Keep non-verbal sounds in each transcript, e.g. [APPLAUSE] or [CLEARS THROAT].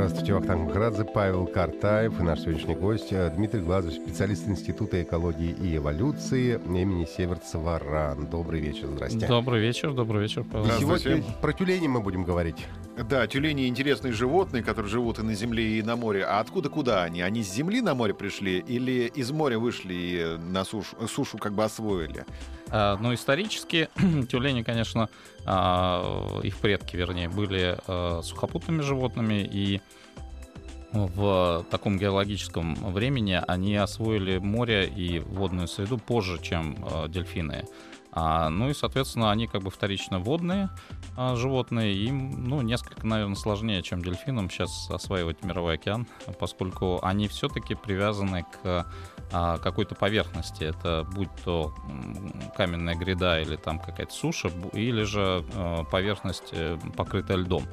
Здравствуйте, Вахтанг Махарадзе, Павел Картаев и наш сегодняшний гость э, Дмитрий Глазов, специалист Института экологии и эволюции имени Северцева РАН. Добрый вечер, здрасте. Добрый вечер, добрый вечер, Павел. И сегодня про тюлени мы будем говорить. Да, тюлени интересные животные, которые живут и на земле, и на море. А откуда куда они? Они с земли на море пришли или из моря вышли и на сушу, сушу как бы освоили? А, ну, исторически [CLEARS THROAT] тюлени, конечно, а, их предки, вернее, были а, сухопутными животными, и в таком геологическом времени они освоили море и водную среду позже, чем дельфины. А, ну и, соответственно, они как бы вторично водные животные. Им, ну, несколько, наверное, сложнее, чем дельфинам сейчас осваивать мировой океан, поскольку они все-таки привязаны к какой-то поверхности. Это будь то каменная гряда или там какая-то суша, или же а, поверхность э, покрытая льдом.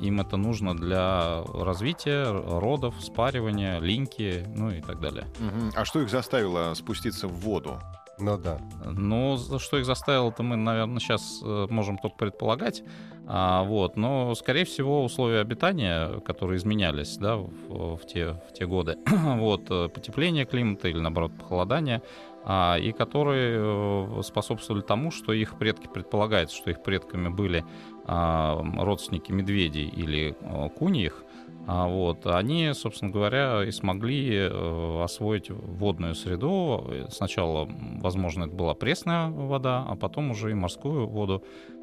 Им это нужно для развития родов, спаривания, линьки, ну и так далее. Угу. А что их заставило спуститься в воду? Ну да. Ну, что их заставило, то мы, наверное, сейчас э, можем только предполагать. А, вот, но, скорее всего, условия обитания, которые изменялись да, в, в, те, в те годы, [CLEARS THROAT] вот, э, потепление климата или, наоборот, похолодание, а, и которые э, способствовали тому, что их предки, предполагается, что их предками были а, родственники медведей или куньих, а вот, они, собственно говоря, и смогли э, освоить водную среду. Сначала, возможно, это была пресная вода, а потом уже и морскую воду.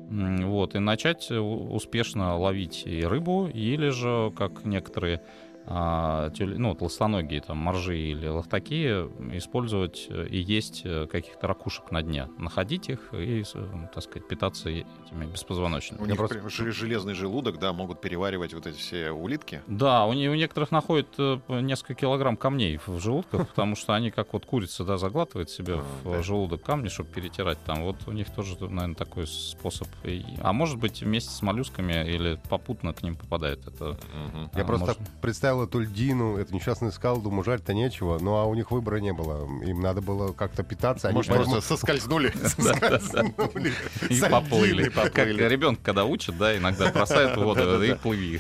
Вот, и начать успешно ловить и рыбу, или же, как некоторые а, ну, толстоногие там моржи или лохтаки использовать и есть э, каких-то ракушек на дне, находить их и, так сказать, питаться этими беспозвоночными. У них просто... железный желудок, да, могут переваривать вот эти все улитки? Да, у, у некоторых находят э, несколько килограмм камней в желудках, [LAUGHS] потому что они как вот курица, да, заглатывает себе а, в желудок камни, чтобы перетирать там. Вот у них тоже, наверное, такой способ. А может быть, вместе с моллюсками или попутно к ним попадает это. Я просто представил представил эту льдину, эту несчастную скалу, думаю, жаль-то нечего, ну а у них выбора не было. Им надо было как-то питаться. Может, они просто соскользнули. [LAUGHS] И поплыли. Как ребенок, когда учат, да, иногда бросают в воду и плыви.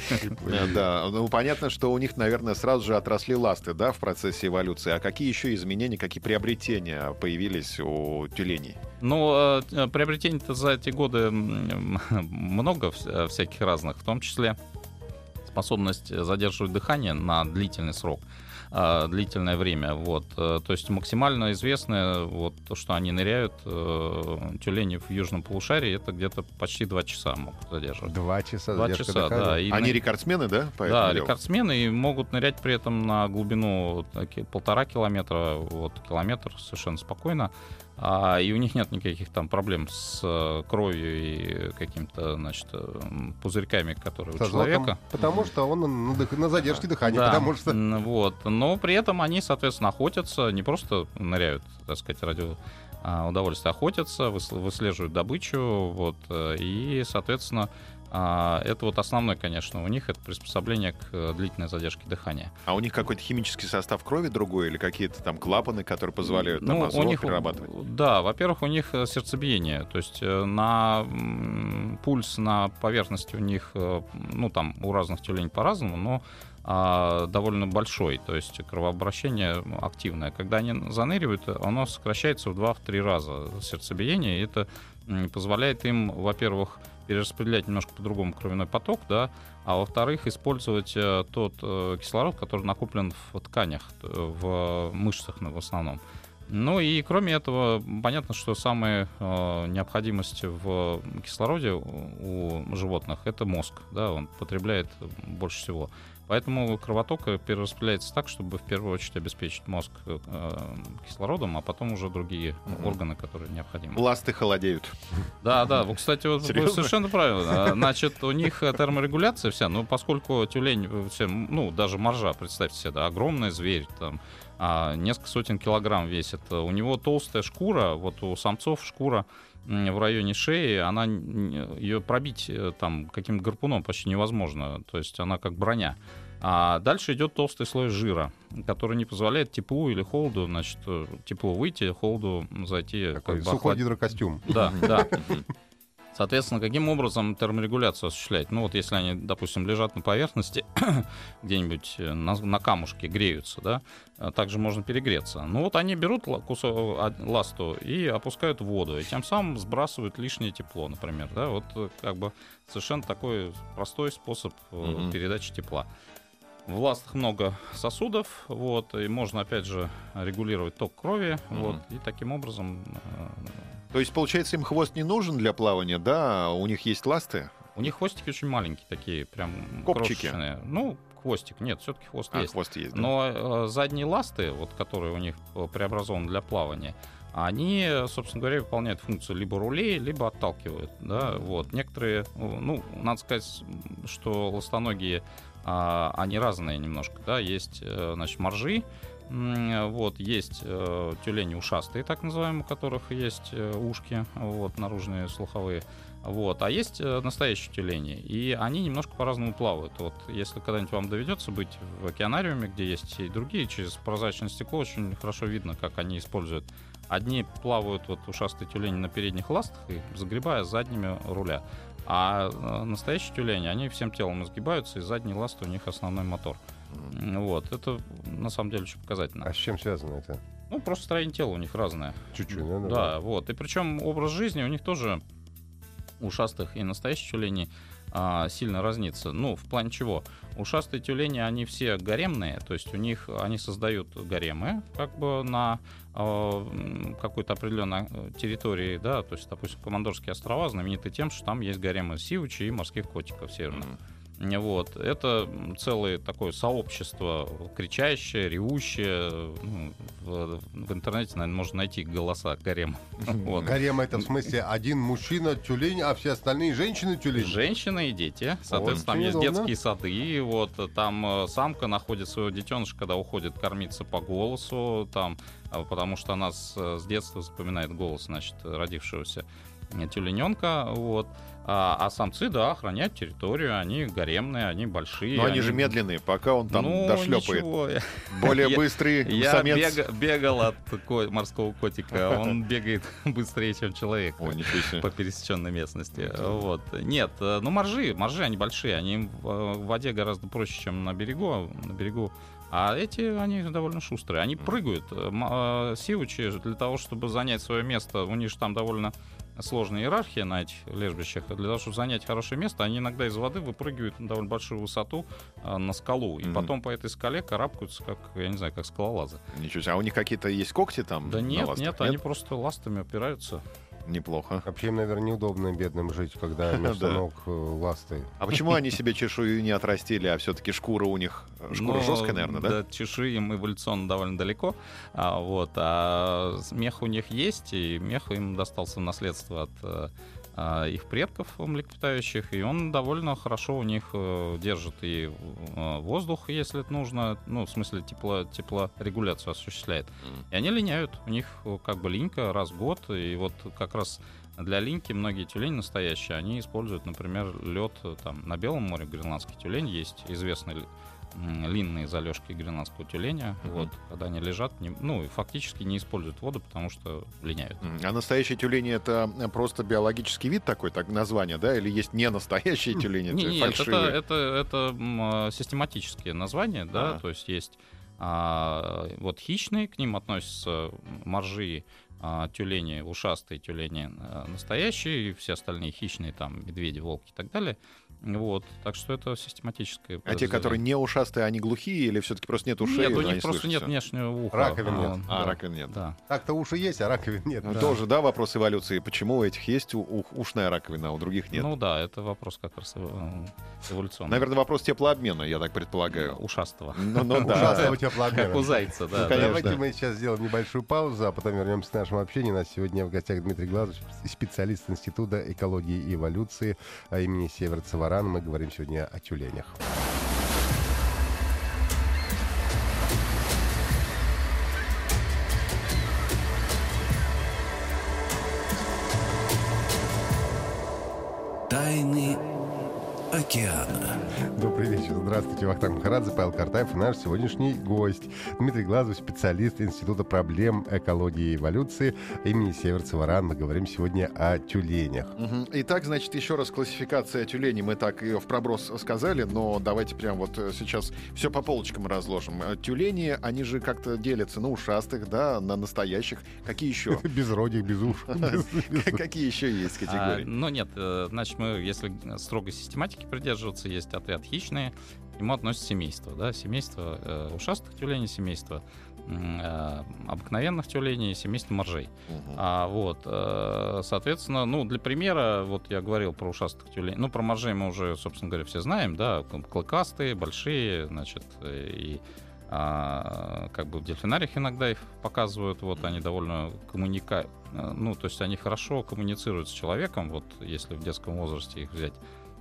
Да, ну понятно, что у них, наверное, сразу же отросли ласты, да, в процессе эволюции. А какие еще изменения, какие приобретения появились у тюленей? Ну, э, приобретений-то за эти годы [LAUGHS] много всяких разных, в том числе способность задерживать дыхание на длительный срок а, длительное время. Вот. Э, то есть максимально известное, вот, то, что они ныряют, э, тюлени в южном полушарии, это где-то почти два часа могут задерживать. Два часа Два часа, да. И они на... рекордсмены, да? да, делу? рекордсмены и могут нырять при этом на глубину полтора километра, вот, километр совершенно спокойно. А, и у них нет никаких там проблем с э, кровью и какими-то, значит, э, пузырьками, которые Со у человека. Потому что он на, на задержке дыхания, да, потому что... Вот. Но при этом они, соответственно, охотятся, не просто ныряют, так сказать, ради а, удовольствия, охотятся, выслеживают добычу, вот, э, и, соответственно, а, это вот основное, конечно, у них это приспособление к э, длительной задержке дыхания. А у них какой-то химический состав крови другой или какие-то там клапаны, которые позволяют ну, там азот у них, перерабатывать? Да, во-первых, у них э, сердцебиение, то есть э, на пульс на поверхности у них, ну там у разных тюленей по-разному, но а, довольно большой, то есть кровообращение активное. Когда они заныривают, оно сокращается в 2-3 раза сердцебиение, и это позволяет им, во-первых, перераспределять немножко по-другому кровяной поток, да, а во-вторых, использовать э, тот э, кислород, который накоплен в тканях, в мышцах в основном. Ну и кроме этого, понятно, что самая э, необходимость в кислороде у животных это мозг, да, он потребляет больше всего. Поэтому кровоток э, перераспределяется так, чтобы в первую очередь обеспечить мозг э, кислородом, а потом уже другие Мгм. органы, которые необходимы. Ласты холодеют. Да, да, вот, кстати, вот вы совершенно правильно. А, Значит, у них э, терморегуляция вся, ну, поскольку тюлень, э, ну, даже моржа, представьте себе, да, огромный зверь, там, а, несколько сотен килограмм весит. э, У него толстая шкура, вот у самцов шкура в районе шеи, она ее пробить э, там каким-то гарпуном почти невозможно, то есть она как броня. А дальше идет толстый слой жира, который не позволяет теплу или холоду, значит, э, теплу выйти, холоду зайти. Такой как бы сухой охлад- гидрокостюм. да, да. [LAUGHS] Соответственно, каким образом терморегуляцию осуществлять? Ну вот если они, допустим, лежат на поверхности, [COUGHS] где-нибудь э, на, на камушке греются, да, э, также можно перегреться. Ну вот они берут кусок, а, ласту и опускают в воду, и тем самым сбрасывают лишнее тепло, например, да, вот э, как бы совершенно такой простой способ Мгм. передачи тепла. В ластах много сосудов, вот, и можно, опять же, регулировать ток крови, Мгм. вот, и таким образом То есть, получается, им хвост не нужен для плавания, да? У них есть ласты? У них хвостики очень маленькие такие, прям Копчики. крошечные. Ну, хвостик, нет, все-таки хвост А, есть. хвост есть. да. Но э, задние ласты, вот которые у них э, преобразованы для плавания, они, э, собственно говоря, выполняют функцию либо рулей, либо отталкивают. Да? Вот. Некоторые, э, ну, надо сказать, что ластоногие, а, они разные немножко. Да? Есть, э, значит, моржи, вот, есть э, тюлени ушастые, так называемые, у которых есть э, ушки, вот, наружные слуховые. Вот. А есть э, настоящие тюлени, и они немножко по-разному плавают. Вот если когда-нибудь вам доведется быть в океанариуме, где есть и другие, через прозрачное стекло очень хорошо видно, как они используют. Одни плавают, вот ушастые тюлени на передних ластах, и загребая задними руля. А э, настоящие тюлени, они всем телом изгибаются, и задние ласты у них основной мотор. Вот. Это на самом деле очень показательно. А с чем связано это? Ну, просто строение тела у них разное. Чуть-чуть, да? Да, вот. И причем образ жизни у них тоже ушастых и настоящих тюленей а, сильно разнится. Ну, в плане чего? Ушастые тюлени, они все гаремные, то есть у них они создают гаремы как бы на м, какой-то определенной э, территории, да, то есть, допустим, Командорские острова знамениты тем, что там есть гаремы сивучи и морских котиков северных. Мгм. Вот. Это целое такое сообщество, кричащее, ревущее. Ну, в, в интернете, наверное, можно найти голоса [LAUGHS] гарем. Вот. Гарема это в смысле один мужчина тюлень, а все остальные женщины тюлень. Женщины и дети. Соответственно, там очень есть удобно. детские сады. И вот там э, самка находит своего детеныша, когда уходит кормиться по голосу. Там, э, потому что она с, э, с детства запоминает голос, значит, родившегося э, тюлененка. Вот. А, а самцы, да, охраняют территорию. Они гаремные, они большие. Но они же медленные, пока он там ну, дошлепает. ничего, я- Более Я- быстрый Я самец. бега- бегал от ко- морского котика, он [LAUGHS] бегает быстрее, чем человек О, по пересеченной местности. Вот. Нет, э, ну моржи, моржи, они большие, они в э, воде гораздо проще, чем на берегу. а На берегу а эти, они довольно шустрые. Они прыгают. Э, э, Сивучи для того, чтобы занять свое место, у них же там довольно сложная иерархия на этих лежбищах. Для того, чтобы занять хорошее место, они иногда из воды выпрыгивают на довольно большую высоту э, на скалу. И Мгм. потом по этой скале карабкаются, как, я не знаю, как скалолазы. Ничего себе. А у них какие-то есть когти там? Да нет, ластах? нет, они просто ластами опираются. Неплохо. Вообще им, наверное, неудобно бедным жить, когда [LAUGHS] вместо Да. ног э, ласты. А почему они себе чешую не отрастили, а все-таки шкура у них... Шкура Но жесткая, наверное, да? До чешуи им эволюционно довольно далеко. А, вот, а мех у них есть, и мех им достался в наследство от э, их предков млекопитающих, и он довольно хорошо у них э, держит и э, воздух, если это нужно, ну, в смысле тепло, теплорегуляцию осуществляет. И они линяют, у них э, как бы линька раз в год, и вот как раз для линьки многие тюлени настоящие, они используют, например, лед там на Белом море, гренландский тюлень, есть известный линные залежки гренландского тюленя, Мгм. вот, когда они лежат, не- ну, фактически не используют воду, потому что линяют. А настоящие тюлени это просто биологический вид такой, так название, да? Или есть не настоящие тюлени, не, нет, это, фальшивые? это, это э, систематические названия, да, Ага. то есть есть а, вот хищные, к ним относятся моржи, а, тюлени, ушастые тюлени а, настоящие, и все остальные хищные, там, медведи, волки и так далее. Вот, так что это систематическое. А те, которые не ушастые, они глухие или все-таки просто нет ушей? Нет, у них просто нет внешнего уха. Раковин нет. А, да, раковин нет. Да. Так-то уши есть, а раковин нет. Ну, Да. Тоже, да, вопрос эволюции. Почему у этих есть у- у- ушная раковина, а у других нет? Ну да, это вопрос как раз э, эволюционный. Наверное, вопрос теплообмена, я так предполагаю. Ушастого. Ну, ну [LAUGHS] да. Ужасного теплообмена. Как у зайца, да. Ну. Давайте мы сейчас сделаем небольшую паузу, а потом вернемся к нашему общению. У нас сегодня в гостях Дмитрий Глазович, специалист Института экологии и эволюции а, имени Северца Варана. Мы говорим сегодня о тюленях. Тайны океана. Добрый вечер. Здравствуйте, Вахтанг Махарадзе, Павел Картаев и наш сегодняшний гость Дмитрий Глазов, специалист Института проблем экологии и эволюции имени Северца Варан. Мы говорим сегодня о тюленях. Итак, значит, еще раз классификация тюленей. Мы так ее в проброс сказали, но давайте прям вот э, сейчас все по полочкам разложим. Э, Тюлени, они же как-то делятся на ушастых, да, на настоящих. Какие еще? [LAUGHS] Без родик, без уш. [LAUGHS] Какие еще есть А, категории? ну нет, э, значит, мы, если строго систематики придерживаться, есть отряд хищные, к нему относится семейство, да, семейство э, ушастых тюленей, семейство э, обыкновенных тюленей, семейство моржей. Мгм. А вот, э, соответственно, ну, для примера, вот я говорил про ушастых тюленей, ну, про моржей мы уже, собственно говоря, все знаем, да, клыкастые, большие, значит, и а, как бы в дельфинариях иногда их показывают, вот они довольно коммуника... э, ну, то есть они хорошо коммуницируют с человеком, вот если в детском возрасте их взять,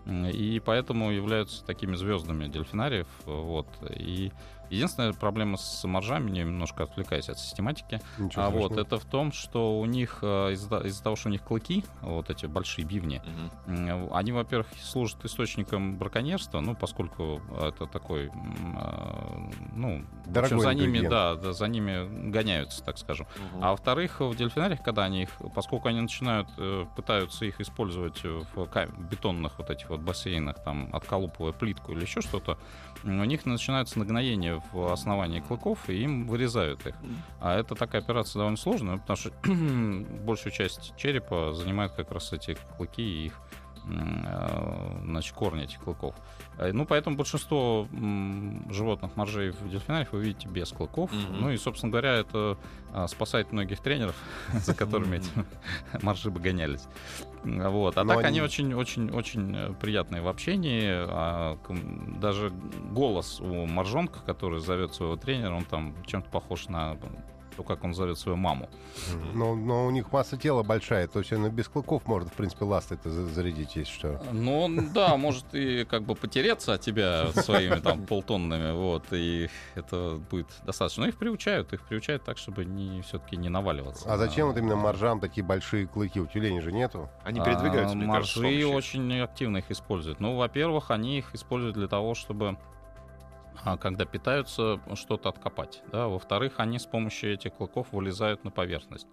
и поэтому являются такими звездами дельфинариев, вот, и единственная проблема с моржами, немножко отвлекаясь от систематики, Ничего а вот это в том, что у них э, из-за из-за того, что у них клыки, вот эти большие бивни, м, они, во-первых, служат источником браконьерства, ну, поскольку это такой, э, ну, общем, Дорогой за ними, да, да, за ними гоняются, так скажем. Мгм. А во-вторых, в дельфинариях, когда они их, поскольку они начинают, э, пытаются их использовать в бетонных вот этих вот бассейнах, там, отколупывая плитку или еще что-то, у них начинаются нагноения в основании клыков, и им вырезают их. А это такая операция довольно сложная, потому что [CLEARS THROAT] большую часть черепа занимают как раз эти клыки и их э, значит, корни этих клыков. Э, Ну, поэтому большинство животных моржей в дельфинариях вы видите без клыков. Мгм. Ну и, собственно говоря, это а, спасает многих тренеров, [LAUGHS] за которыми эти [LAUGHS] моржи бы гонялись. Вот. А Но так они- очень-очень-очень приятные в общении. А, даже голос у моржонка, который зовет своего тренера, он там чем-то похож на то, как он зовет свою маму. Но, но у них масса тела большая, то есть он и без клыков может, в принципе, ласты это зарядить, если что. Ну, да, может и как бы потереться от тебя своими там полтоннами, вот, и это будет достаточно. Но их приучают, их приучают так, чтобы не, все-таки не наваливаться. А зачем вот именно моржам такие большие клыки? У тюленей же нету. Они передвигаются, А, мне Моржи очень активно их используют. Ну, во-первых, они их используют для того, чтобы когда питаются, что-то откопать. Да? Во-вторых, они с помощью этих клыков вылезают на поверхность.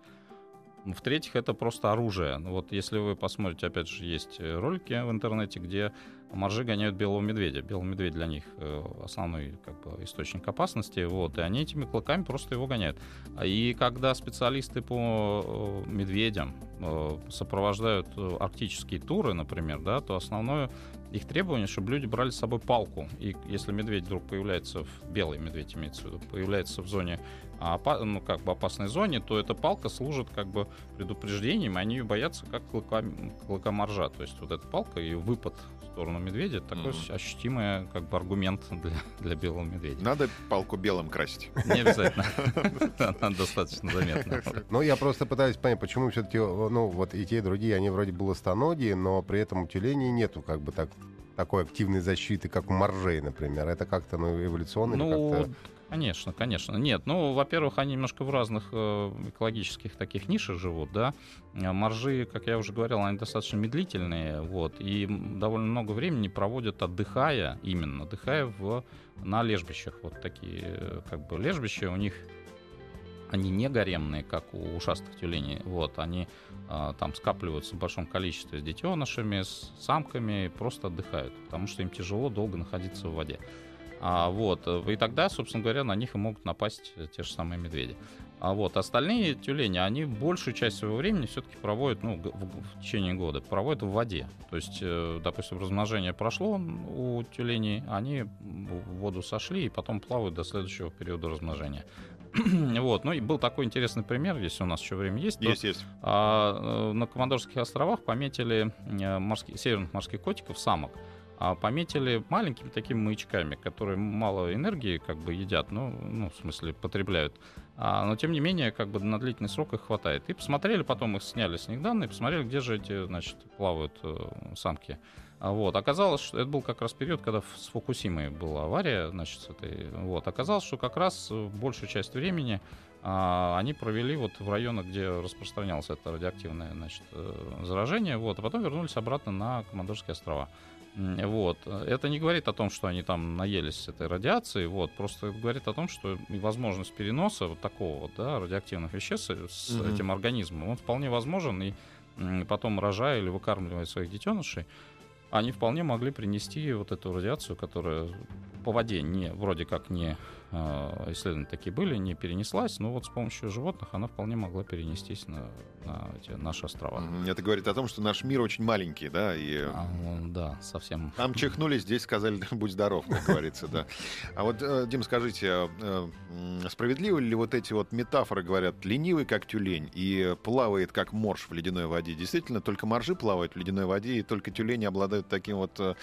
В-третьих, это просто оружие. Ну, Вот если вы посмотрите, опять же, есть э, ролики в интернете, где моржи гоняют белого медведя. Белый медведь для них э, основной как бы, источник опасности. Вот, и они этими клыками просто его гоняют. А И когда специалисты по э, медведям э, сопровождают э, арктические туры, например, да, то основное их требование, чтобы люди брали с собой палку. И если медведь вдруг появляется, в белый медведь имеется в виду, появляется в зоне, а, опа- ну, как бы опасной зоне, то эта палка служит как бы предупреждением, и они ее боятся как клыка, клыка моржа. То есть вот эта палка и выпад в сторону медведя такой Мгм. ощутимый как бы аргумент для, для белого медведя. Надо палку белым красить. Не обязательно. Она достаточно заметна. Ну, я просто пытаюсь понять, почему все-таки, ну, вот и те, и другие, они вроде булостоногие, но при этом у тюленей нету как бы так такой активной защиты, как у моржей, например. Это как-то ну, эволюционно или Ну, как-то... конечно, конечно. Нет, ну, во-первых, они немножко в разных э, экологических таких нишах живут, да. А Моржи, как я уже говорил, они достаточно медлительные, вот, и довольно много времени проводят отдыхая, именно отдыхая в, на лежбищах. Вот такие, э, как бы, лежбища у них они не гаремные, как у ушастых тюленей. Вот, они а, там скапливаются в большом количестве с детенышами, с самками, просто отдыхают, потому что им тяжело долго находиться в воде. А, вот, э, и тогда, собственно говоря, на них и могут напасть те же самые медведи. А вот остальные тюлени, они большую часть своего времени все-таки проводят, ну, в, в течение года, проводят в воде. То есть, э, допустим, размножение прошло у тюленей, они в воду сошли и потом плавают до следующего периода размножения. [CLEARS THROAT] вот, ну и был такой интересный пример, если у нас еще время есть. Есть, то, есть. А, э, на Командорских островах пометили морских, северных морских котиков, самок а пометили маленькими такими маячками, которые мало энергии как бы едят, ну, ну в смысле, потребляют. А, но, тем не менее, как бы на длительный срок их хватает. И посмотрели, потом их сняли с них данные, посмотрели, где же эти, значит, плавают э, самки. А вот. Оказалось, что это был как раз период, когда с Фукусимой была авария, значит, с этой, вот. Оказалось, что как раз большую часть времени а, они провели вот в районах, где распространялось это радиоактивное значит, э, заражение, вот, а потом вернулись обратно на Командорские острова. Вот. Это не говорит о том, что они там наелись этой радиации, вот, просто говорит о том, что возможность переноса вот такого вот, да, радиоактивных веществ с угу. этим организмом, он вполне возможен, и потом рожая или выкармливая своих детенышей, они вполне могли принести вот эту радиацию, которая по воде не, вроде как не э, исследования такие были, не перенеслась, но вот с помощью животных она вполне могла перенестись на, на эти наши острова. Это говорит о том, что наш мир очень маленький, да? И... А, ну, да, совсем. Там чихнули, здесь сказали, [LAUGHS] будь здоров, как говорится, да. А вот, э, Дим, скажите, э, справедливы ли вот эти вот метафоры, говорят, ленивый, как тюлень, и плавает, как морж в ледяной воде? Действительно, только моржи плавают в ледяной воде, и только тюлени обладают таким вот э,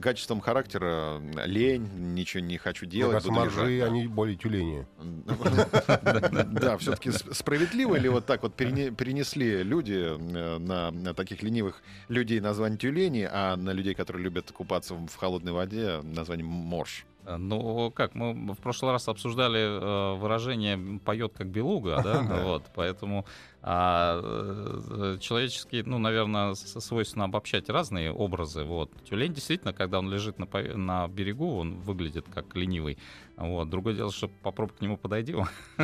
качеством характера, лень, ничего не хочу делать. Моржи они более тюлени. Да, все-таки справедливо ли вот так вот перенесли люди э, на таких ленивых людей название тюлени, а на людей, которые любят купаться в холодной воде, название морж? Э, ну, как, мы в прошлый раз обсуждали э, выражение «поет как белуга», [LAUGHS] да, вот, поэтому а, э, человеческий, ну, наверное, свойственно обобщать разные образы, вот. Тюлень действительно, когда он лежит на, на берегу, он выглядит как ленивый, вот. Другое дело, что попробуй к нему подойди, он [LAUGHS]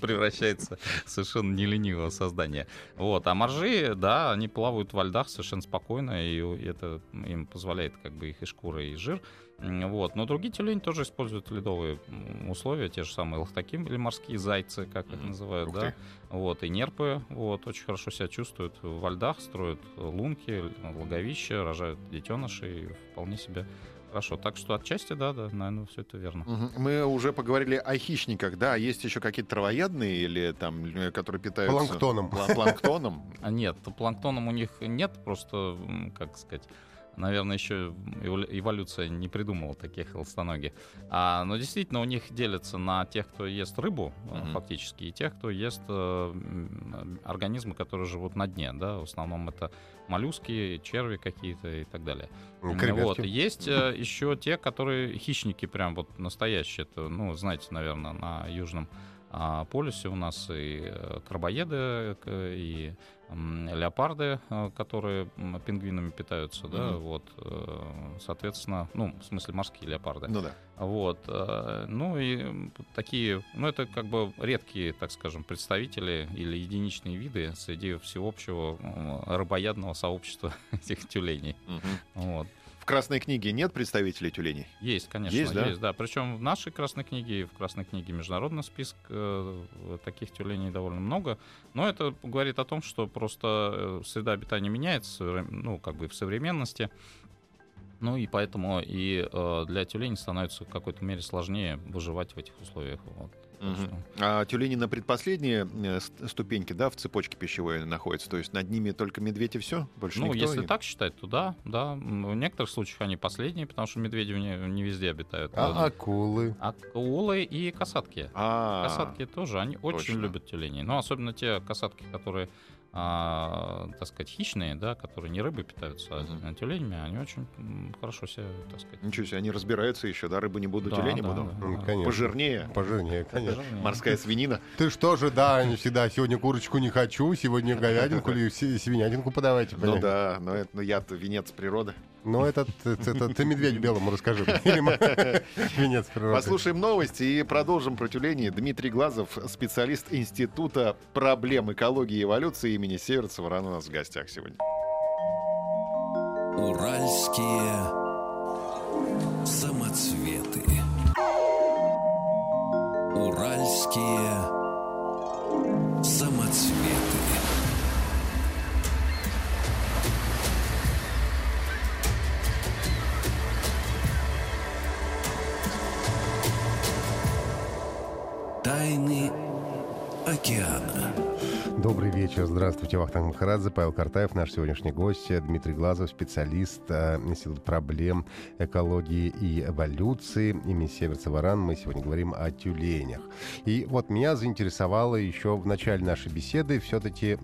превращается в совершенно не ленивого создания, вот. А моржи, да, они плавают во льдах совершенно спокойно, и это им позволяет как бы их и шкура, и жир вот. Но другие тюлени тоже используют ледовые условия, те же самые лохтаки или морские зайцы, как их называют, Ух да. Ты. Вот. И нерпы вот, очень хорошо себя чувствуют во льдах, строят лунки, логовища, рожают детенышей, вполне себе Хорошо, так что отчасти, да, да, наверное, все это верно. Угу. Мы уже поговорили о хищниках, да, есть еще какие-то травоядные или там, которые питаются... Планктоном. Планктоном? [LAUGHS] А нет, планктоном у них нет, просто, как сказать наверное, еще эволюция не придумала таких холстоногих. А, но действительно у них делятся на тех, кто ест рыбу, mm-hmm. фактически, и тех, кто ест э, организмы, которые живут на дне. Да? В основном это моллюски, черви какие-то и так далее. Креветки. Вот. Есть э, [LAUGHS] еще те, которые хищники прям вот настоящие. Это, ну, знаете, наверное, на южном а полюсе у нас и э, крабоеды, и леопарды, э, которые пингвинами питаются, да, mm-hmm. вот, э, соответственно, ну, в смысле морские леопарды. Ну да. Вот, ну и такие, ну это как бы редкие, так скажем, представители или единичные виды среди всеобщего рыбоядного сообщества [LAUGHS] этих тюленей. Mm-hmm. Вот. В Красной книге нет представителей тюленей? Есть, конечно, есть, да? есть да. Причем в нашей Красной книге и в Красной книге международный список э, таких тюленей довольно много. Но это говорит о том, что просто э, среда обитания меняется, ну, как бы в современности. Ну и поэтому и э, для тюленей становится в какой-то мере сложнее выживать в этих условиях. Вот. Угу. А тюлени на предпоследней э, ступеньке, да, в цепочке пищевой находятся. То есть над ними только медведь и все? Больше ну, никто? если и... так считать, то да, да. В некоторых случаях они последние, потому что медведи не, не везде обитают. А да. акулы? Акулы и касатки. А-а-а. Касатки тоже, они Точно. очень любят тюленей. Но особенно те касатки, которые а, так сказать, хищные, да, которые не рыбой питаются, а uh-huh. тюленями, они очень хорошо себя, так сказать. Ничего себе, они разбираются еще, да, рыбы не буду, да, тюлени да, буду. Да, да. Конечно. Пожирнее. Пожирнее, конечно. Пожирнее. Морская свинина. Ты что же, да, всегда сегодня курочку не хочу, сегодня говядинку или свинятинку подавайте. Ну да, но это ну, я-то венец природы. Ну, это, это, это ты медведь белому расскажи. [LAUGHS] Венец природы. Послушаем новости и продолжим про тюленей. Дмитрий Глазов, специалист Института проблем экологии и эволюции имени Северцева, рано у нас в гостях сегодня. Уральские вечер. Здравствуйте, Вахтанг Махарадзе, Павел Картаев, наш сегодняшний гость, Дмитрий Глазов, специалист э, Института проблем экологии и эволюции имени Северца-Варан. Мы сегодня говорим о тюленях. И вот меня заинтересовало еще в начале нашей беседы все-таки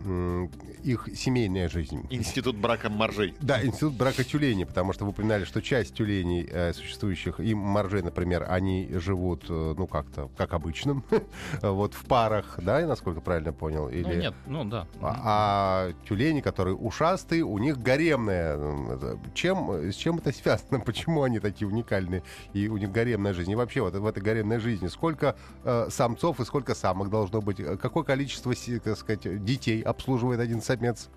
их семейная жизнь. Институт брака моржей. Да, институт брака тюленей, потому что вы упоминали, что часть тюленей, э, существующих, и моржей, например, они живут, э, ну, как-то, как обычным, [LAUGHS] вот в парах, да, насколько правильно понял? Или... Ну, нет, ну да. А, а тюлени, которые ушастые, у них гаремная. Чем, с чем это связано? [LAUGHS] Почему они такие уникальные? И у них гаремная жизнь. И вообще вот в этой гаремной жизни сколько э, самцов и сколько самок должно быть? Какое количество, так сказать, детей обслуживает один самец?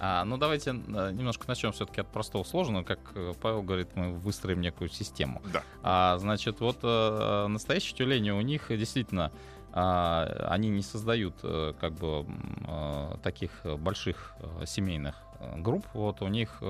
А, ну, давайте э, немножко начнем все-таки от простого сложного. Как э, Павел говорит, мы выстроим некую систему. Да. А, значит, вот э, настоящие тюлени у них действительно они не создают э, как бы а, таких больших э, семейных э, групп. Вот у них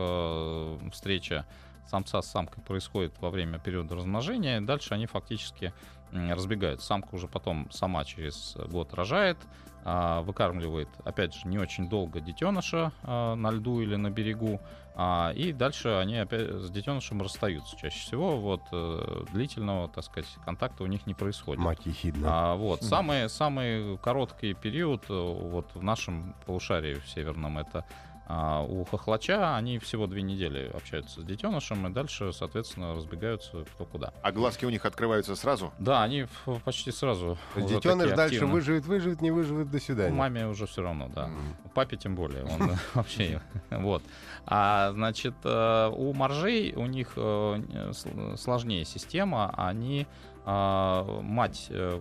встреча самца с самкой происходит во время периода размножения. Дальше они фактически разбегаются. Самка уже потом сама через год рожает, а, выкармливает, опять же, не очень долго детеныша на льду или на берегу, а, и дальше они опять с детенышем расстаются. Чаще всего вот э, длительного, так сказать, контакта у них не происходит. Мать ехидна. А, вот. Самый, самый короткий период э, вот в нашем полушарии в северном это а у хохлача они всего две недели общаются с детенышем, и дальше, соответственно, разбегаются кто куда. А глазки у них открываются сразу? Да, они почти сразу. Детеныш дальше выживет, выживет, не выживет, до свидания. Маме уже все равно, да. Mm-hmm. Папе тем более. Он [LAUGHS] вообще. [LAUGHS] Вот. А значит, э, у моржей у них э, сложнее система. Они а, мать э,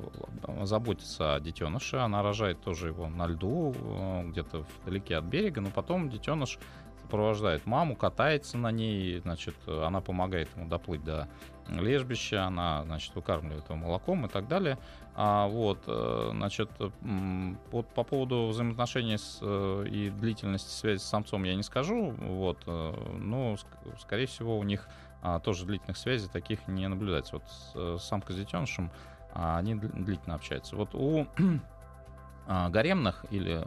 заботится о детеныше, она рожает тоже его на льду, э, где-то вдалеке от берега, но потом детеныш сопровождает маму, катается на ней, значит, она помогает ему доплыть до лежбища, она, значит, выкармливает его молоком и так далее. А, вот, э, значит, вот по поводу взаимоотношений с, и длительности связи с самцом я не скажу, вот, но, скорее всего, у них а, тоже длительных связей таких не наблюдается. Вот э, самка с детенышем а, они длительно общаются. Вот у гаремных или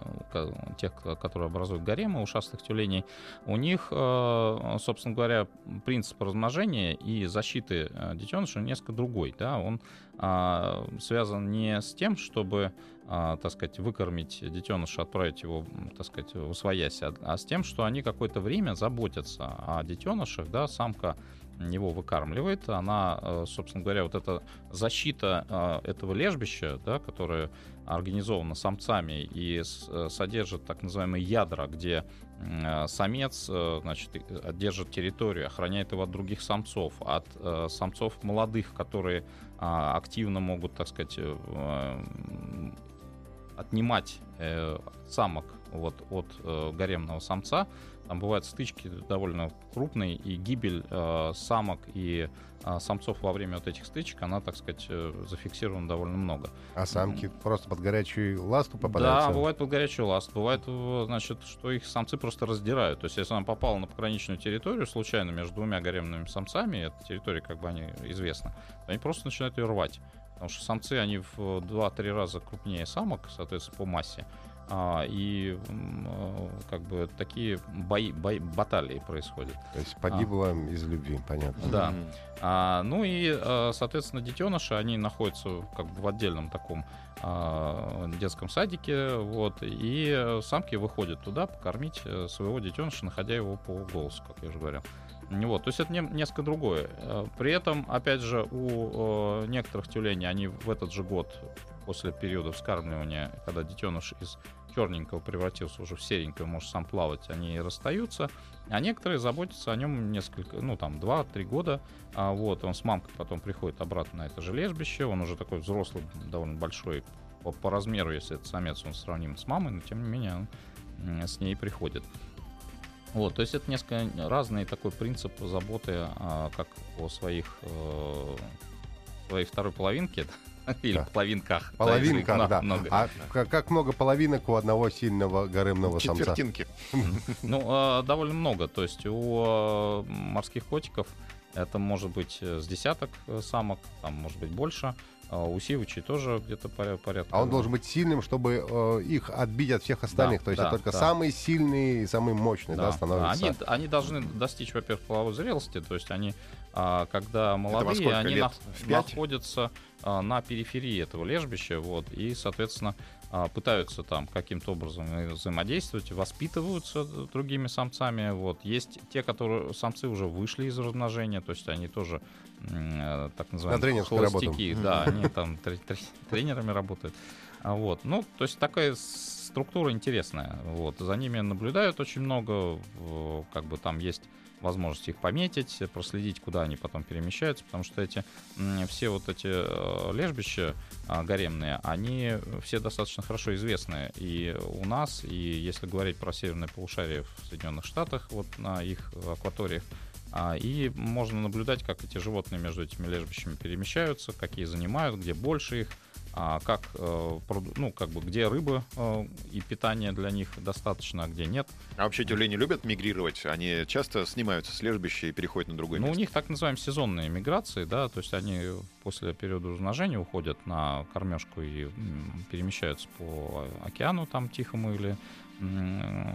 тех, которые образуют гаремы ушастых тюленей, у них, э, собственно говоря, принцип размножения и защиты э, детеныша несколько другой. Да? Он связан не с тем, чтобы так сказать, выкормить детеныша, отправить его, так сказать, в а с тем, что они какое-то время заботятся о детенышах, да, самка его выкармливает. Она, э, собственно говоря, вот эта защита э, этого лежбища, да, которая организована самцами и э, содержит так называемые ядра, где самец значит, держит территорию, охраняет его от других самцов, от самцов молодых, которые активно могут, так сказать, отнимать самок вот, от гаремного самца, там бывают стычки довольно крупные, и гибель э, самок и э, самцов во время вот этих стычек, она, так сказать, э, зафиксирована довольно много. А самки mm. просто под горячую ласту попадаются? Да, бывает под горячую ласту. Бывает, э, значит, что их самцы просто раздирают. То есть, если она попала на пограничную территорию случайно между двумя гаремными самцами, эта территория, как бы, они известна, они просто начинают ее рвать. Потому что самцы, они в 2-3 раза крупнее самок, соответственно, по массе. А, и а, как бы такие бои, бои, баталии происходят. То есть погибло а. из любви, понятно. Да. А, ну и, а, соответственно, детеныши, они находятся как бы в отдельном таком а, детском садике, вот, и самки выходят туда покормить э, своего детеныша, находя его по голосу, как я уже говорил. Вот, то есть это не, несколько другое. Э, при этом, опять же, у э, некоторых тюленей они в этот же год после периода вскармливания, когда детеныш из черненького превратился уже в серенького, может сам плавать, они расстаются. А некоторые заботятся о нем несколько, ну там 2-3 года. А вот он с мамкой потом приходит обратно на это же лежбище. Он уже такой взрослый, довольно большой по, по размеру, если это самец, он сравним с мамой, но тем не менее он с ней приходит. Вот, то есть это несколько разный такой принцип заботы а, как о своих, э, своей второй половинке, [LAUGHS] Или да. половинках. Половинках, да. да. Много. А как, как много половинок у одного сильного гаремного самца? Четвертинки. [LAUGHS] Ну, а, довольно много. То есть у а, морских котиков это может быть с десяток э, самок, там может быть больше. А у сивычей тоже где-то порядка. А он должен быть сильным, чтобы э, их отбить от всех остальных. Да, То есть да, это только да. самые сильные и самые мощные да, Да, становятся. Они, они должны достичь, во-первых, половой зрелости, то есть они, а, когда молодые, они лет? на- находятся а, на периферии этого лежбища, вот, и, соответственно, пытаются там каким-то образом взаимодействовать, воспитываются другими самцами. Вот. Есть те, которые самцы уже вышли из размножения, то есть они тоже э, так называемые холостяки, да, [LAUGHS] они там тре- тре- тренерами работают. А Вот. Ну, то есть такая структура интересная. Вот. За ними наблюдают очень много. Как бы там есть возможность их пометить, проследить, куда они потом перемещаются, потому что эти все вот эти э, лежбища а, гаремные, они все достаточно хорошо известны и у нас, и если говорить про северное полушарие в Соединенных Штатах, вот на их акваториях, а, и можно наблюдать, как эти животные между этими лежбищами перемещаются, какие занимают, где больше их, а, как, э, ну, как бы, где рыбы э, и питание для них достаточно, а где нет. А вообще тюлени любят мигрировать? Они часто снимаются с лежбища и переходят на другое Ну, у место? них так называемые сезонные миграции, да, то есть они после периода размножения уходят на кормежку и перемещаются по океану там Тихому или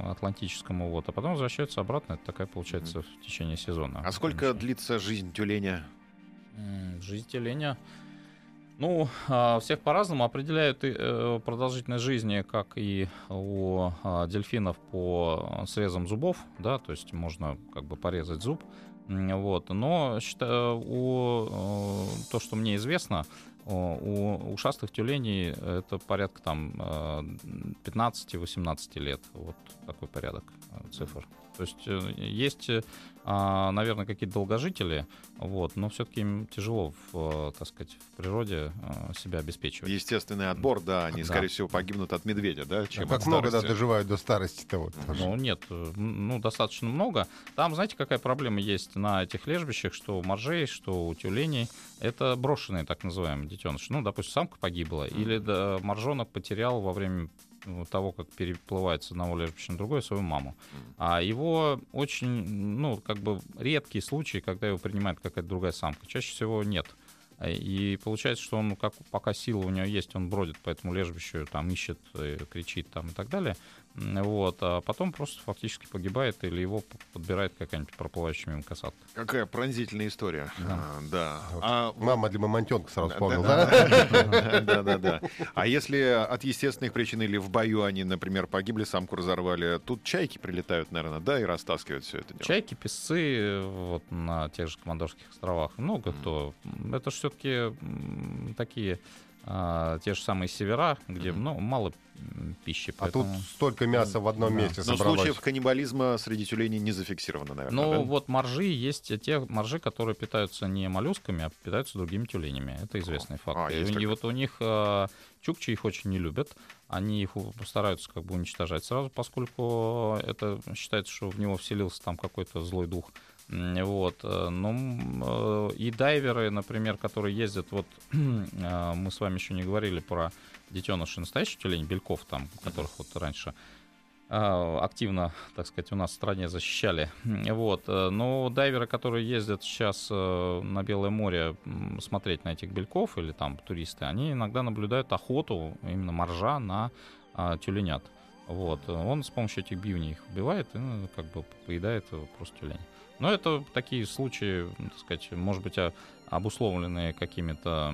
Атлантическому, вот, а потом возвращаются обратно. Это такая получается в течение сезона. А сколько длится жизнь тюленя? Жизнь тюленя. Ну, а, всех по-разному определяют э, продолжительность жизни, как и у а, дельфинов по срезам зубов, да, то есть можно как бы порезать зуб, вот. Но считаю, у э, то, что мне известно, у ушастых тюленей это порядка там э, 15-18 лет, вот такой порядок э, цифр. То есть э, есть, э, а, наверное, какие-то долгожители, вот, но все-таки им тяжело, в, э, так сказать, в природе себя обеспечивать. Естественный отбор, да, они, Да. скорее всего, погибнут от медведя, да, чем А как от много да, доживают до старости-то вот. Ну, нет, ну, достаточно много. Там, знаете, какая проблема есть на этих лежбищах, что у моржей, что у тюленей, это брошенные так называемые детеныши. Ну, допустим, самка погибла, или да, моржонок потерял во время того, как переплывает с одного лежбища на другое свою маму. А его очень, ну, как бы редкие случаи, когда его принимает какая-то другая самка. Чаще всего нет. А, И получается, что он, как, пока сила у него есть, он бродит по этому лежбищу, там ищет, э, кричит там и так далее. Вот, а потом просто фактически погибает или его подбирает какая-нибудь проплывающая мимо касатка. Какая пронзительная история. Да. А, да. Вот. А Мама для мамонтенка сразу вспомнил, да, [LAUGHS] да? Да, да. А если от естественных причин или в бою они, например, погибли, самку разорвали, тут чайки прилетают, наверное, да, и растаскивают все это дело. Чайки, песцы вот, на тех же Командорских островах, много кто. Это все-таки такие а, те же самые севера, где ну, мало пищи. А тут поэтому- столько мяса в одном Да. месте Но собралось. случаев каннибализма среди тюленей не зафиксировано, наверное. Ну, да? вот моржи есть те моржи, которые питаются не моллюсками, а питаются другими тюленями. Это известный факт. А, и и вот у них э, чукчи их очень не любят. Они их стараются как бы уничтожать сразу, поскольку это считается, что в него вселился там какой-то злой дух. Вот. э, Ну, э, и дайверы, например, которые ездят, вот [CLEARS THROAT] э, мы с вами еще не говорили про детенышей настоящих тюленей, бельков там, которых вот раньше а, активно, так сказать, у нас в стране защищали. Вот. Но дайверы, которые ездят сейчас на Белое море смотреть на этих бельков или там туристы, они иногда наблюдают охоту именно моржа на а, тюленят. Вот. Он с помощью этих бивней их убивает и ну, как бы поедает просто тюлень. Но это такие случаи, так сказать, может быть, а- обусловленные какими-то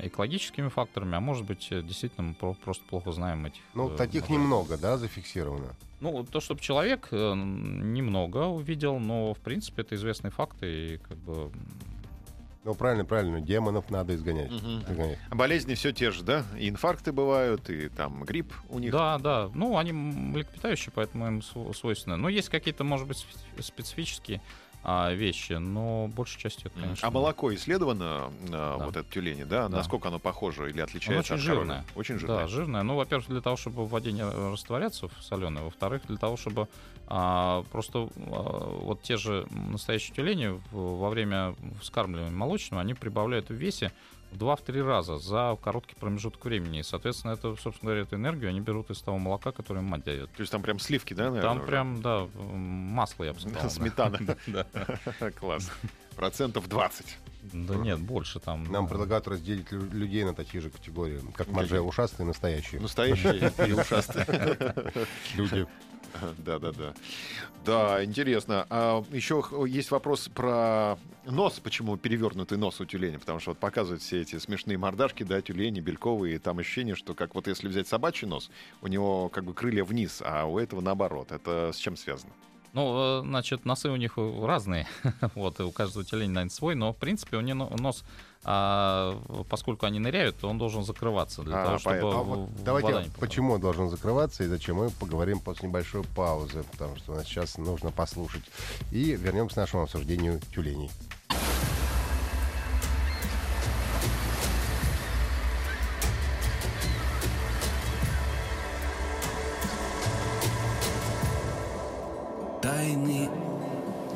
экологическими факторами, а может быть, э, действительно мы про- просто плохо знаем этих. Ну, э, таких моржей. немного, да, зафиксировано. Ну, то, чтобы человек э, немного увидел, но, в принципе, это известный факт, и как бы... Ну, правильно, правильно, демонов надо изгонять. Мгм. Изгонять. А Болезни все те же, да? И инфаркты бывают, и там грипп у них. Да, да. Ну, они млекопитающие, поэтому им св- свойственно. Но есть какие-то, может быть, специ- специфические а, вещи, но большей частью это, конечно... А молоко исследовано, а, Да. вот это тюлени, да? Да. Насколько оно похоже или Оно отличается очень от коровы? жирное. Очень жирное. Да, жирное. Ну, во-первых, для того, чтобы в воде не растворяться в соленой. Во-вторых, для того, чтобы а, просто а, вот те же настоящие тюлени во время вскармливания молочного, они прибавляют в весе в 2-3 раза за короткий промежуток времени. И, соответственно, это, собственно говоря, эту энергию они берут из того молока, которое им мать дает. То есть там прям сливки, да, наверное? Там уже? прям, да, масло, я бы [LAUGHS] сказал. Сметана. [LAUGHS] Да. [LAUGHS] Класс. Процентов 20. Да нет, больше там. Нам предлагают разделить лю- людей на такие же категории, как моржи ушастые и настоящие. Настоящие и ушастые. Люди. Да, да, да. Да, интересно. А еще есть вопрос про нос, почему перевернутый нос у тюленя, потому что вот показывают все эти смешные мордашки, да, тюлени, бельковые, и там ощущение, что как вот если взять собачий нос, у него как бы крылья вниз, а у этого наоборот. Это с чем связано? Ну, э, значит, носы у них разные. [LAUGHS] вот, и у каждого тюленя, наверное, свой, но, в принципе, у но- нос, а, поскольку они ныряют, то он должен закрываться для А, того, чтобы. А вот давайте, вода не попала. почему он должен закрываться и зачем, мы поговорим после небольшой паузы, потому что нас сейчас нужно послушать. И вернемся к нашему обсуждению тюленей. Тайны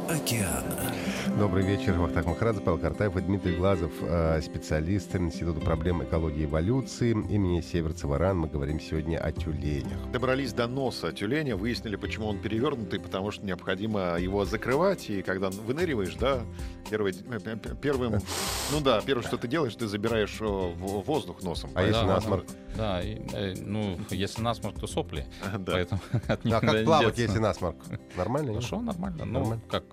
океана. Добрый вечер. Вахтанг Махарадзе, Павел Картаев и Дмитрий Глазов, э, специалист Института проблем экологии и эволюции имени Северцева РАН. Мы говорим сегодня о тюленях. Добрались до носа тюленя, выяснили, почему он перевернутый, потому что необходимо его закрывать, и когда выныриваешь, да, первый, э, первым, [LAUGHS] ну да, первое, что ты делаешь, ты забираешь э, воздух носом. А если Да, насморк? Да, и, ну, если насморк, то сопли. [LAUGHS] Да. Поэтому [LAUGHS] от них А как плавать, если насморк? Нормально? Хорошо, нормально. Ну, Нормально. как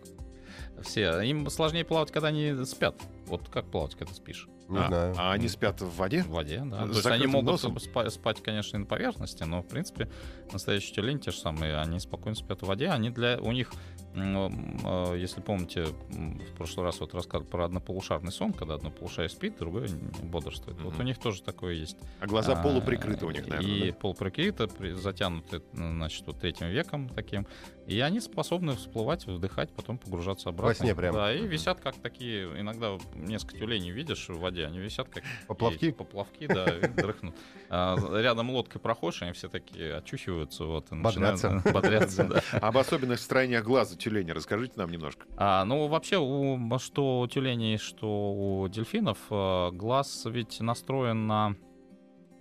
все. Им сложнее плавать, когда они спят. Вот как плавать, когда спишь? Не а, знаю. а они спят в воде? В воде, да. С То есть они могут носом? спа- спать, конечно, и на поверхности, но, в принципе, настоящие тюлени те же самые, они спокойно спят в воде. Они для... У них, э, если помните, в прошлый раз вот рассказывал про однополушарный сон, когда одно полушарие спит, другое бодрствует. Вот Мгм. у них тоже такое есть. А глаза А, полуприкрыты у них, наверное. И да? полуприкрыты, при- затянуты, ну, значит, вот третьим веком таким. И они способны всплывать, вдыхать, потом погружаться обратно. сне прям. Да, и висят как такие, иногда несколько тюленей видишь в воде, они висят как [LAUGHS] Поплавки? и Поплавки, да, дрыхнут. А, рядом лодкой проходишь, они все такие очухиваются, вот, и Бодрятся. начинают бодрятся, [LAUGHS] да. [LAUGHS] Об особенных строениях глаза тюленя расскажите нам немножко. А, ну, вообще, у, что у тюленей, что у дельфинов, э, глаз ведь настроен на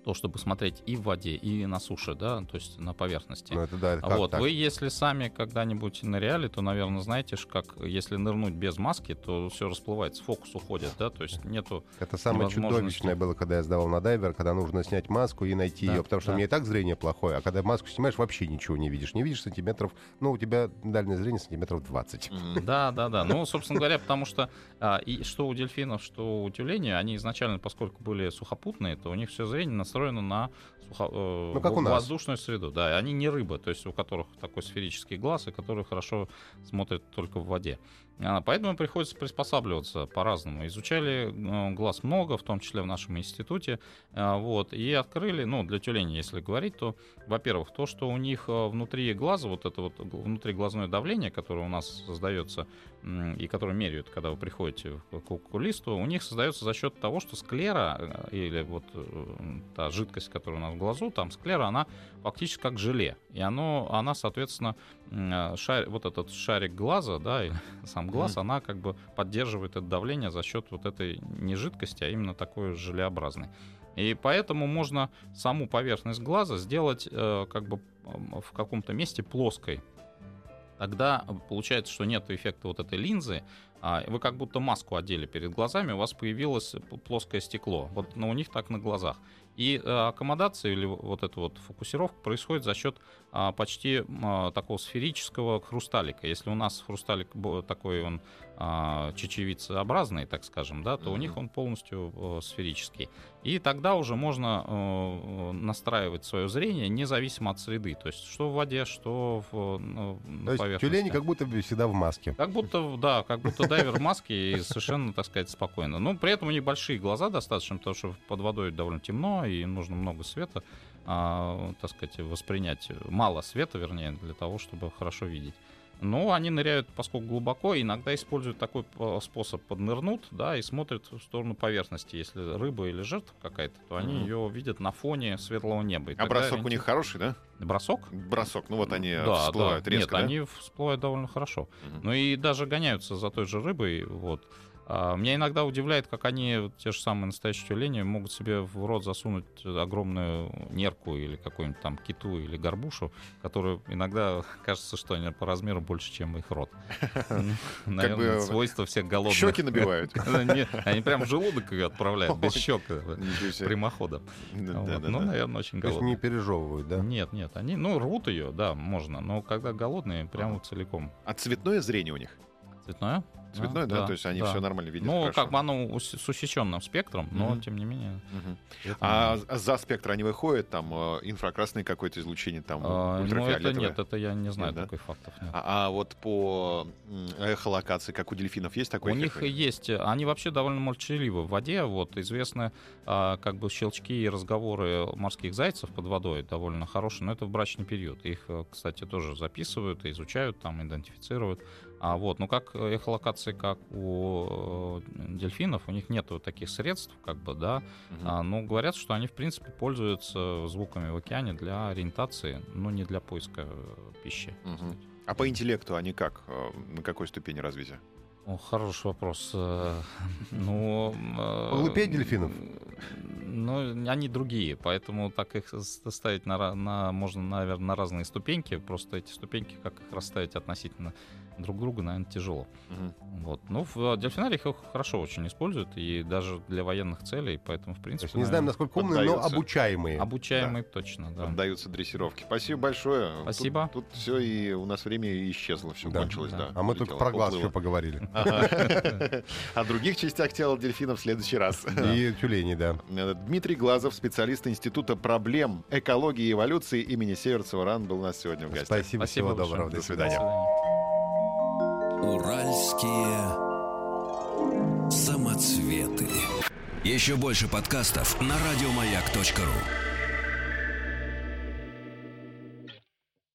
то, чтобы смотреть и в воде, и на суше, да, то есть на поверхности. Ну, это да, это как вот, так? вы, если сами когда-нибудь ныряли, то, наверное, знаете, как если нырнуть без маски, то все расплывается, фокус уходит, да, то есть нету Это самое чудовищное было, когда я сдавал на дайвер, когда нужно снять маску и найти Да, ее, потому что да. у меня и так зрение плохое, а когда маску снимаешь, вообще ничего не видишь. Не видишь сантиметров, ну, у тебя дальнее зрение сантиметров 20. Да, да, да. Ну, собственно говоря, потому что а, и что у дельфинов, что у тюленей, они изначально, поскольку были сухопутные, то у них все зрение настроено на сухо- э, Ну, как воздушную среду. Да, они не рыбы, то есть у которых такой сферический глаз, и которые хорошо смотрят только в воде. Поэтому приходится приспосабливаться по-разному. Изучали э, глаз много, в том числе в нашем институте. А, Вот, и открыли, ну, для тюленей, если говорить, то, во-первых, то, что у них э, внутри глаза, вот это вот внутриглазное давление, которое у нас создается и которое меряют, когда вы приходите к окулисту, у них создается за счет того, что склера э, или вот э, та жидкость, которая у нас в глазу, там склера, она фактически как желе. И оно, она, соответственно, э, шар- вот этот шарик глаза, да, и [LAUGHS] сам глаз, она как бы поддерживает это давление за счет вот этой не жидкости, а именно такой желеобразной. И поэтому можно саму поверхность глаза сделать э, как бы в каком-то месте плоской. Тогда получается, что нет эффекта вот этой линзы, а вы как будто маску одели перед глазами, у вас появилось плоское стекло. Вот но у них так на глазах. И э, аккомодация или вот эта вот фокусировка происходит за счет а, почти м, такого сферического хрусталика. Если у нас хрусталик такой он а, чечевицеобразный, так скажем, да, то у Мгм. них он полностью э, сферический. И тогда уже можно э, настраивать свое зрение независимо от среды. То есть что в воде, что в, ну, на То есть поверхности. тюлени как будто всегда в маске. Как будто, да, как будто дайвер в маске и совершенно, так сказать, спокойно. Но при этом у них большие глаза достаточно, потому что под водой довольно темно, и нужно много света, а, так сказать, воспринять. Мало света, вернее, для того, чтобы хорошо видеть. Но они ныряют, поскольку глубоко, иногда используют такой э, способ поднырнут, да, и смотрят в сторону поверхности. Если рыба или жертва какая-то, то они Мгм. ее видят на фоне светлого неба. И А бросок у ориентир- них хороший, да? Бросок? Бросок, ну вот они Да, всплывают да. резко, Нет, да? они всплывают довольно хорошо. Мгм. Ну и даже гоняются за той же рыбой, вот. А, меня иногда удивляет, как они, те же самые настоящие тюлени, могут себе в рот засунуть огромную нерку или какую-нибудь там киту или горбушу, которые иногда [LAUGHS] кажется, что они по размеру больше, чем их рот. [LAUGHS] Ну, наверное, свойство всех голодных. Щеки набивают. [LAUGHS] Они прям в желудок ее отправляют, без щек, прямоходом. Ну, наверное, очень голодные. То есть не пережевывают, да? Нет, нет, они, ну, рвут ее, да, можно, но когда голодные, прямо целиком. А цветное зрение у них? Цветное? Цветной, да, да, то есть они да. все нормально видят. Ну, хорошо. как бы оно с усеченным спектром, но mm-hmm. тем не менее. Mm-hmm. А за спектр они выходят, там э, инфракрасное какое-то излучение, там а, Ну, это нет, это я не знаю нет, таких да? фактов. Нет. А, а вот по эхолокации, как у дельфинов, есть такой? У них есть. Они вообще довольно молчаливы в воде. Вот известны а, как бы щелчки и разговоры морских зайцев под водой довольно хорошие, но это в брачный период. Их, э, кстати, тоже записывают, изучают, там идентифицируют. А вот, ну как эхолокации, как у э, дельфинов, у них нет таких средств, как бы, да. Угу. А, но говорят, что они, в принципе, пользуются звуками в океане для ориентации, но не для поиска пищи. Угу. А по интеллекту они как? Э, на какой ступени развития? О, хороший вопрос. Э, [LAUGHS] ну, Глупее дельфинов? Ну, они другие, поэтому так их ставить на, на, можно, наверное, на разные ступеньки. Просто эти ступеньки, как их расставить относительно друг друга, наверное, тяжело. Угу. Вот. Ну, в дельфинарии их хорошо очень используют, и даже для военных целей, поэтому, в принципе... То есть, не знаем, насколько умные, но обучаемые. Обучаемые, да. точно, да. Поддаются дрессировке. Спасибо большое. Спасибо. Тут, тут все, и у нас время исчезло, все да. кончилось, да. да. А мы только про глаз еще поговорили. [LAUGHS] [LAUGHS] О других частях тела дельфинов в следующий раз. И тюлени, да. Дмитрий Глазов, специалист Института проблем экологии и эволюции имени Северцева РАН, был у нас сегодня в гостях. Спасибо, всего доброго. До свидания. Уральские самоцветы. Еще больше подкастов на радиомаяк.ру.